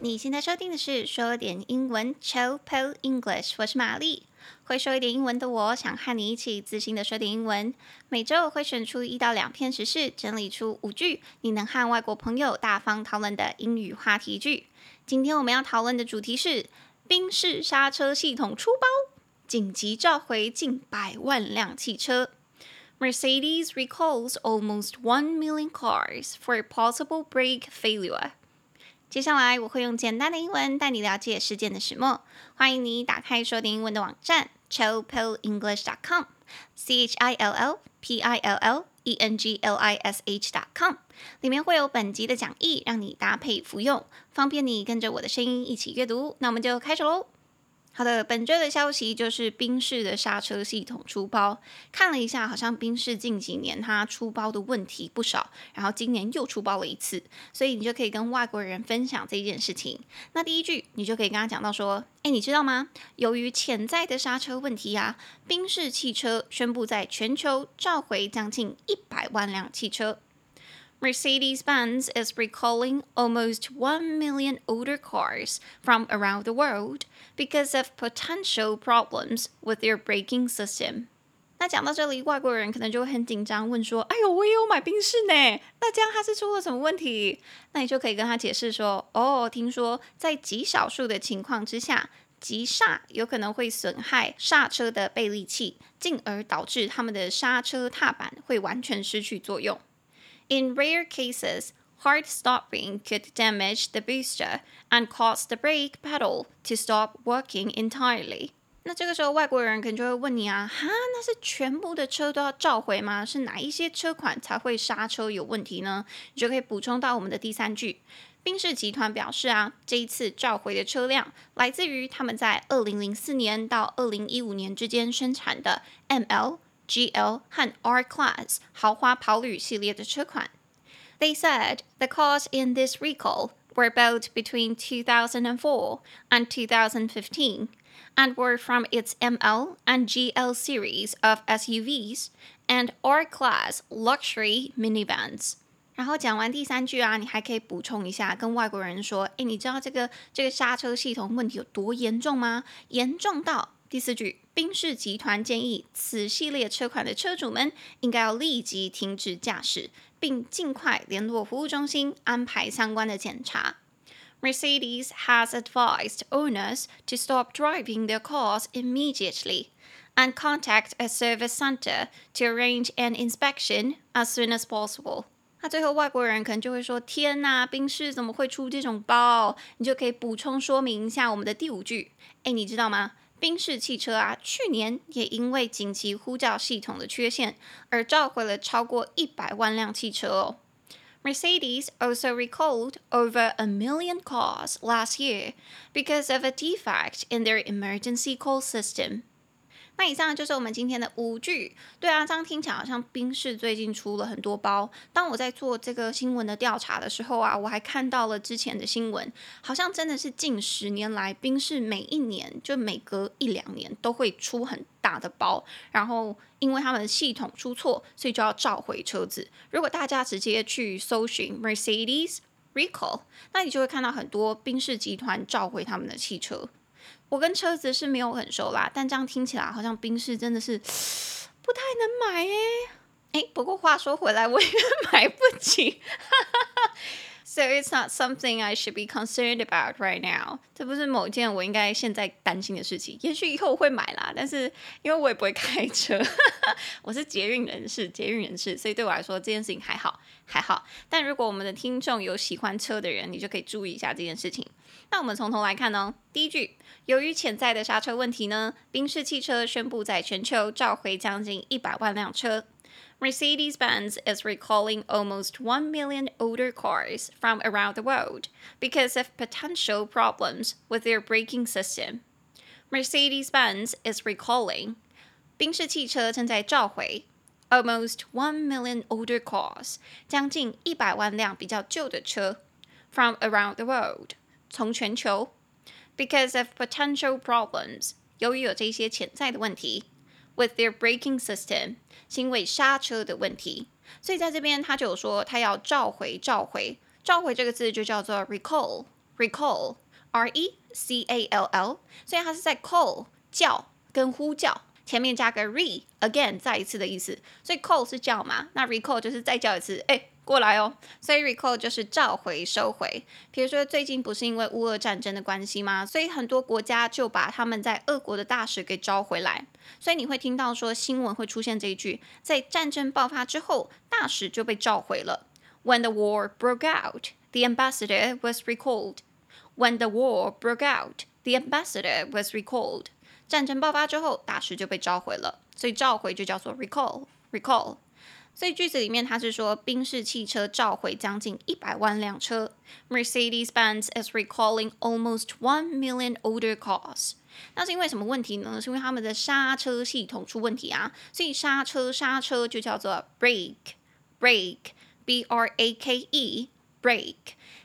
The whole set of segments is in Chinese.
你现在收听的是说点英文 Chill English，我是玛丽。会说一点英文的我，想和你一起自信的说点英文。每周我会选出一到两篇时事，整理出五句你能和外国朋友大方讨论的英语话题句。今天我们要讨论的主题是宾士刹车系统出包，紧急召回近百万辆汽车。Mercedes recalls almost one million cars for possible brake failure. 接下来我会用简单的英文带你了解事件的始末。欢迎你打开说点英文的网站 chillpillenglish.com，c h i l l p i l l e n g l i s h.com，里面会有本集的讲义，让你搭配服用，方便你跟着我的声音一起阅读。那我们就开始喽。好的，本周的消息就是宾士的刹车系统出包。看了一下，好像宾士近几年它出包的问题不少，然后今年又出包了一次，所以你就可以跟外国人分享这件事情。那第一句，你就可以跟他讲到说：“诶，你知道吗？由于潜在的刹车问题啊，宾士汽车宣布在全球召回将近一百万辆汽车。” Mercedes-Benz is recalling almost 1 million older cars from around the world because of potential problems with their braking system. 那讲到这里，外国人可能就会很紧张，问说：“哎呦，我也有买宾士呢，那这样它是出了什么问题？”那你就可以跟他解释说：“哦，听说在极少数的情况之下，急刹有可能会损害刹车的倍利器，进而导致他们的刹车踏板会完全失去作用。” In rare cases, hard stopping could damage the booster and cause the brake pedal to stop working entirely. 那这个时候，外国人可能就会问你啊，哈，那是全部的车都要召回吗？是哪一些车款才会刹车有问题呢？你就可以补充到我们的第三句。宾士集团表示啊，这一次召回的车辆来自于他们在二零零四年到二零一五年之间生产的 ML。GL 和 R Class 豪华跑旅系列的车款。They said the cars in this recall were built between 2004 and 2015 and were from its ML and GL series of SUVs and R Class luxury minivans。然后讲完第三句啊，你还可以补充一下，跟外国人说：“诶，你知道这个这个刹车系统问题有多严重吗？严重到……” 第四句，宾士集团建议此系列车款的车主们应该要立即停止驾驶，并尽快联络服务中心安排相关的检查。Mercedes has advised owners to stop driving their cars immediately and contact a service center to arrange an inspection as soon as possible。那最后外国人可能就会说：“天呐，宾士怎么会出这种包？”你就可以补充说明一下我们的第五句。诶，你知道吗？宾士汽车啊，去年也因为紧急呼叫系统的缺陷而召回了超过一百万辆汽车哦。Mercedes also recalled over a million cars last year because of a defect in their emergency call system. 那以上就是我们今天的五句。对啊，这样听起来好像宾士最近出了很多包。当我在做这个新闻的调查的时候啊，我还看到了之前的新闻，好像真的是近十年来，宾士每一年就每隔一两年都会出很大的包，然后因为他们系统出错，所以就要召回车子。如果大家直接去搜寻 Mercedes recall，那你就会看到很多宾士集团召回他们的汽车。我跟车子是没有很熟啦，但这样听起来好像宾士真的是不太能买诶。诶，不过话说回来，我也 买不起。So it's not something I should be concerned about right now。这不是某件我应该现在担心的事情。也许以后我会买啦，但是因为我也不会开车，我是捷运人士，捷运人士，所以对我来说这件事情还好，还好。但如果我们的听众有喜欢车的人，你就可以注意一下这件事情。那我们从头来看哦。第一句，由于潜在的刹车问题呢，宾士汽车宣布在全球召回将近一百万辆车。Mercedes-Benz is recalling almost 1 million older cars from around the world because of potential problems with their braking system. Mercedes-Benz is recalling 宾士汽车正在召回 almost 1 million older cars 将近一百万辆比较旧的车 from around the world 从全球 because of potential problems 由于有这些潜在的问题 with their braking system 是因为刹车的问题，所以在这边他就有说他要召回召回召回这个字就叫做 recall recall，R E C A L L，所以它是在 call 叫跟呼叫前面加个 re again 再一次的意思，所以 call 是叫嘛，那 recall 就是再叫一次，哎。过来哦，所以 recall 就是召回、收回。比如说最近不是因为乌俄战争的关系吗？所以很多国家就把他们在俄国的大使给召回来。所以你会听到说新闻会出现这一句：在战争爆发之后，大使就被召回了。When the war broke out, the ambassador was recalled. When the war broke out, the ambassador was recalled. 战争爆发之后，大使就被召回了。所以召回就叫做 recall，recall。Recall. 所以句子里面它是说，宾士汽车召回将近一百万辆车。Mercedes-Benz is recalling almost one million older cars。那是因为什么问题呢？是因为他们的刹车系统出问题啊。所以刹车刹车就叫做 brake，brake，b r a k e，brake。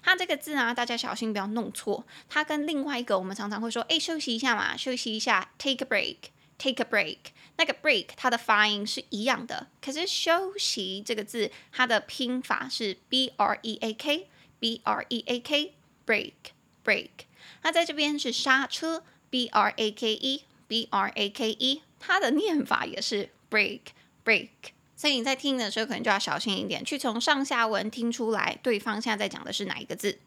它这个字啊，大家小心不要弄错。它跟另外一个我们常常会说，哎，休息一下嘛，休息一下，take a break。Take a break，那个 break 它的发音是一样的，可是休息这个字它的拼法是 b r e a k b r e a k break break。那在这边是刹车 b r a k e b r a k e，它的念法也是 break break。所以你在听的时候可能就要小心一点，去从上下文听出来对方现在在讲的是哪一个字。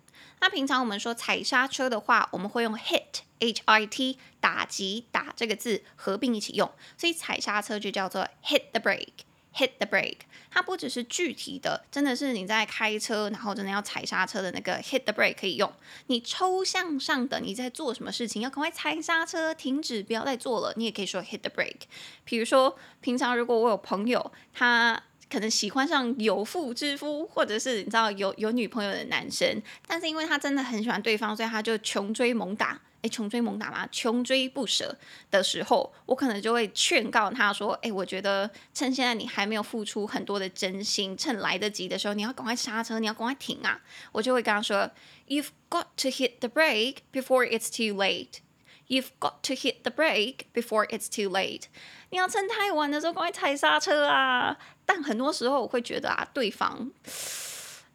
那平常我们说踩刹车的话，我们会用 hit h i t 打击打这个字合并一起用，所以踩刹车就叫做 hit the brake hit the brake。它不只是具体的，真的是你在开车，然后真的要踩刹车的那个 hit the brake 可以用。你抽象上的你在做什么事情，要赶快踩刹车，停止，不要再做了，你也可以说 hit the brake。比如说平常如果我有朋友他。可能喜欢上有妇之夫，或者是你知道有有女朋友的男生，但是因为他真的很喜欢对方，所以他就穷追猛打。诶，穷追猛打嘛，穷追不舍的时候，我可能就会劝告他说：“诶，我觉得趁现在你还没有付出很多的真心，趁来得及的时候，你要赶快刹车，你要赶快停啊！”我就会跟他说：“You've got to hit the brake before it's too late.” You've got to hit the brake before it's too late。你要趁太晚的时候赶快踩刹车啊！但很多时候我会觉得啊，对方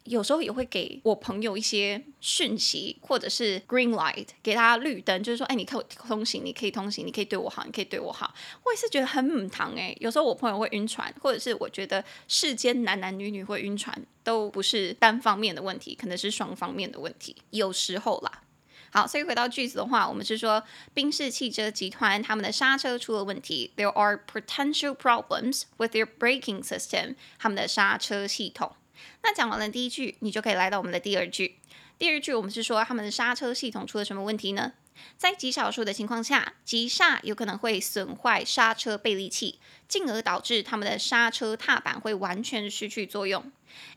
有时候也会给我朋友一些讯息，或者是 green light，给他绿灯，就是说，哎，你可以通行，你可以通行，你可以对我好，你可以对我好。我也是觉得很母汤哎。有时候我朋友会晕船，或者是我觉得世间男男女女会晕船，都不是单方面的问题，可能是双方面的问题。有时候啦。好，所以回到句子的话，我们是说宾士汽车集团他们的刹车出了问题，There are potential problems with their braking system，他们的刹车系统。那讲完了第一句，你就可以来到我们的第二句。第二句我们是说他们的刹车系统出了什么问题呢？在极少数的情况下，急刹有可能会损坏刹车倍利器，进而导致他们的刹车踏板会完全失去作用。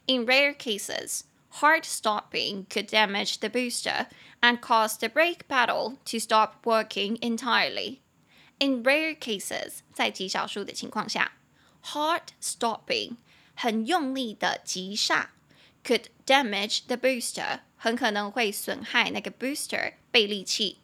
In rare cases, hard stopping could damage the booster and cause the brake pedal to stop working entirely. In rare cases，在极少数的情况下，hard stopping 很用力的急刹 could damage the booster 很可能会损害那个 booster 倍利器，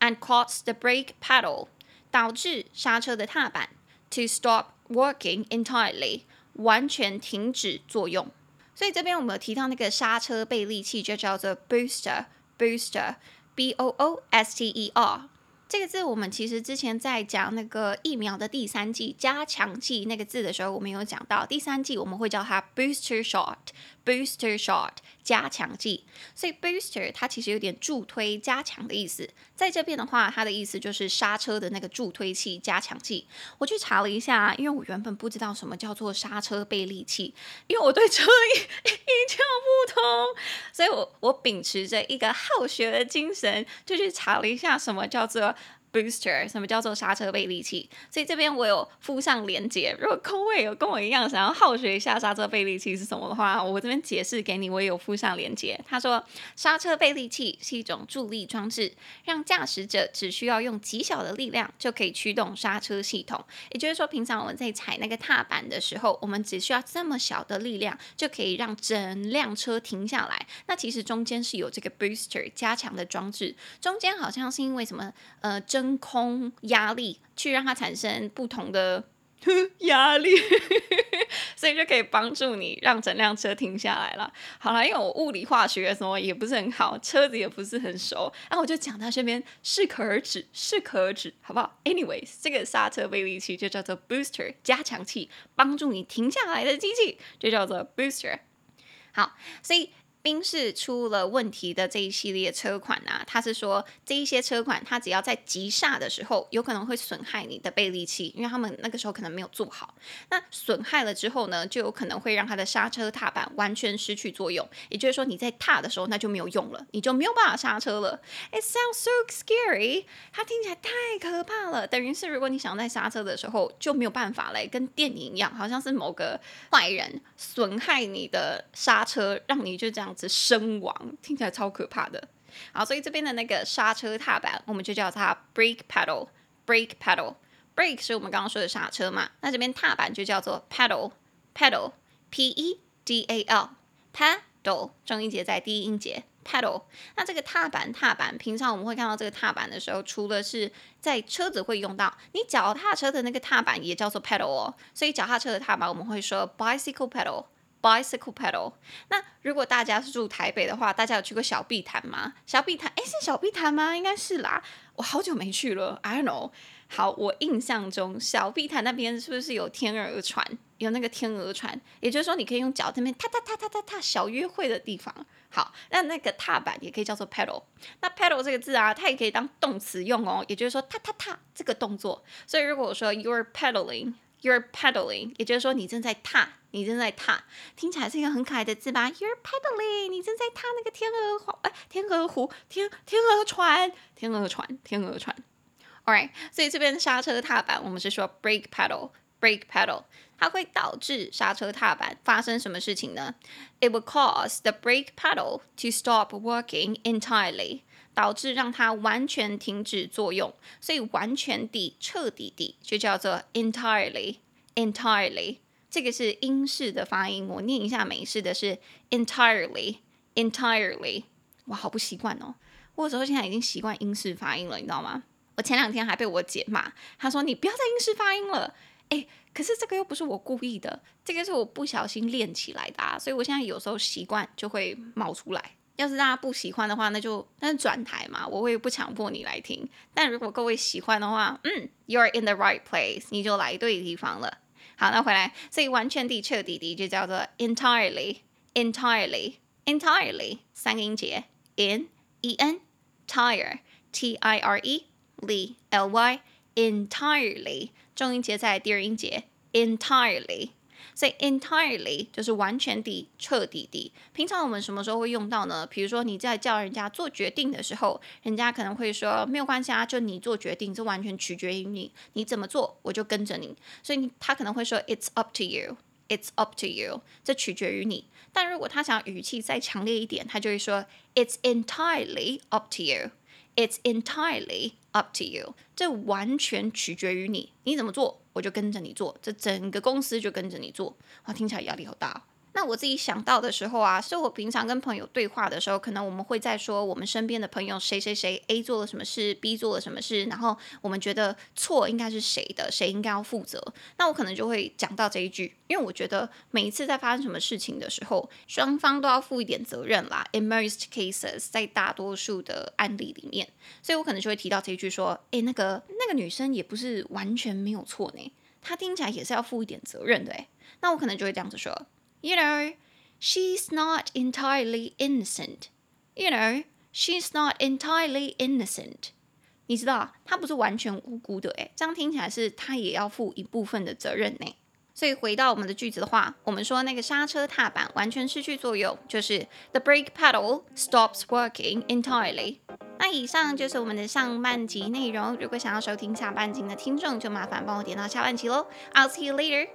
and cause the brake pedal 导致刹车的踏板 to stop working entirely 完全停止作用。 所以这边我们有提到那个刹车倍力器，就叫做 booster，booster，b o o s t e r。这个字我们其实之前在讲那个疫苗的第三季加强剂那个字的时候，我们有讲到第三季我们会叫它 booster shot Booster shot。加强剂，所以 booster 它其实有点助推、加强的意思。在这边的话，它的意思就是刹车的那个助推器、加强剂。我去查了一下，因为我原本不知道什么叫做刹车倍力器，因为我对车一一窍不通，所以我我秉持着一个好学的精神，就去查了一下什么叫做。Booster，什么叫做刹车倍力器？所以这边我有附上连接。如果空位有跟我一样想要好学一下刹车倍力器是什么的话，我这边解释给你，我也有附上连接。他说，刹车倍力器是一种助力装置，让驾驶者只需要用极小的力量就可以驱动刹车系统。也就是说，平常我们在踩那个踏板的时候，我们只需要这么小的力量就可以让整辆车停下来。那其实中间是有这个 booster 加强的装置，中间好像是因为什么呃真空压力去让它产生不同的 压力，所以就可以帮助你让整辆车停下来了。好了，因为我物理化学什么也不是很好，车子也不是很熟，然后我就讲到这边适可而止，适可而止，好不好？Anyways，这个刹车倍力器就叫做 booster，加强器，帮助你停下来的机器就叫做 booster。好，所以。宾士出了问题的这一系列车款啊，他是说这一些车款，它只要在急刹的时候，有可能会损害你的倍力器，因为他们那个时候可能没有做好。那损害了之后呢，就有可能会让它的刹车踏板完全失去作用，也就是说你在踏的时候那就没有用了，你就没有办法刹车了。It sounds so scary，它听起来太可怕了。等于是如果你想在刹车的时候就没有办法嘞，跟电影一样，好像是某个坏人损害你的刹车，让你就这样。身亡，听起来超可怕的。好，所以这边的那个刹车踏板，我们就叫它 brake pedal。brake pedal。brake 是我们刚刚说的刹车嘛？那这边踏板就叫做 pedal。pedal，p e d a l。pedal，重音节在第一音节。pedal。那这个踏板，踏板，平常我们会看到这个踏板的时候，除了是在车子会用到，你脚踏车的那个踏板也叫做 pedal 哦。所以脚踏车的踏板，我们会说 bicycle pedal。Bicycle pedal。那如果大家是住台北的话，大家有去过小碧潭吗？小碧潭，诶，是小碧潭吗？应该是啦。我好久没去了，I don't know。好，我印象中小碧潭那边是不是有天鹅船？有那个天鹅船，也就是说你可以用脚在那边踏踏踏踏踏踏小约会的地方。好，那那个踏板也可以叫做 pedal。那 pedal 这个字啊，它也可以当动词用哦，也就是说踏踏踏这个动作。所以如果我说 you're pedaling。You're pedaling，也就是说你正在踏，你正在踏，听起来是一个很可爱的字吧？You're pedaling，你正在踏那个天鹅湖，哎，天鹅湖，天天鹅船，天鹅船，天鹅船。All right，所以这边刹车踏板，我们是说 brake pedal，brake pedal，它会导致刹车踏板发生什么事情呢？It will cause the brake pedal to stop working entirely。导致让它完全停止作用，所以完全地、彻底地就叫做 entirely，entirely。这个是英式的发音，我念一下美式的是 entirely，entirely。哇，好不习惯哦！我有时候现在已经习惯英式发音了，你知道吗？我前两天还被我姐骂，她说你不要再英式发音了。诶，可是这个又不是我故意的，这个是我不小心练起来的啊，所以我现在有时候习惯就会冒出来。要是大家不喜欢的话，那就那就转台嘛，我会不强迫你来听。但如果各位喜欢的话，嗯，you are in the right place，你就来对地方了。好，那回来，所以完全的、彻底的就叫做 entirely，entirely，entirely，三个音节，in e n tire T，I，R，E，L，Y，entirely，重音节在第二音节 entirely。所以 entirely 就是完全的、彻底的。平常我们什么时候会用到呢？比如说你在叫人家做决定的时候，人家可能会说没有关系啊，就你做决定，这完全取决于你，你怎么做我就跟着你。所以他可能会说 It's up to you，It's up to you，这取决于你。但如果他想语气再强烈一点，他就会说 It's entirely up to you，It's entirely up to you，这完全取决于你，你怎么做。我就跟着你做，这整个公司就跟着你做，哇，听起来压力好大哦。那我自己想到的时候啊，是我平常跟朋友对话的时候，可能我们会在说我们身边的朋友谁谁谁 A 做了什么事，B 做了什么事，然后我们觉得错应该是谁的，谁应该要负责。那我可能就会讲到这一句，因为我觉得每一次在发生什么事情的时候，双方都要负一点责任啦。In most cases，在大多数的案例里面，所以我可能就会提到这一句说，诶，那个那个女生也不是完全没有错呢，她听起来也是要负一点责任的诶，那我可能就会这样子说。You know, she's not entirely innocent. You know, she's not entirely innocent. 你知道，她不是完全无辜的，诶，这样听起来是她也要负一部分的责任呢。所以回到我们的句子的话，我们说那个刹车踏板完全失去作用，就是 the brake pedal stops working entirely。那以上就是我们的上半集内容。如果想要收听下半集的听众，就麻烦帮我点到下半集喽。I'll see you later.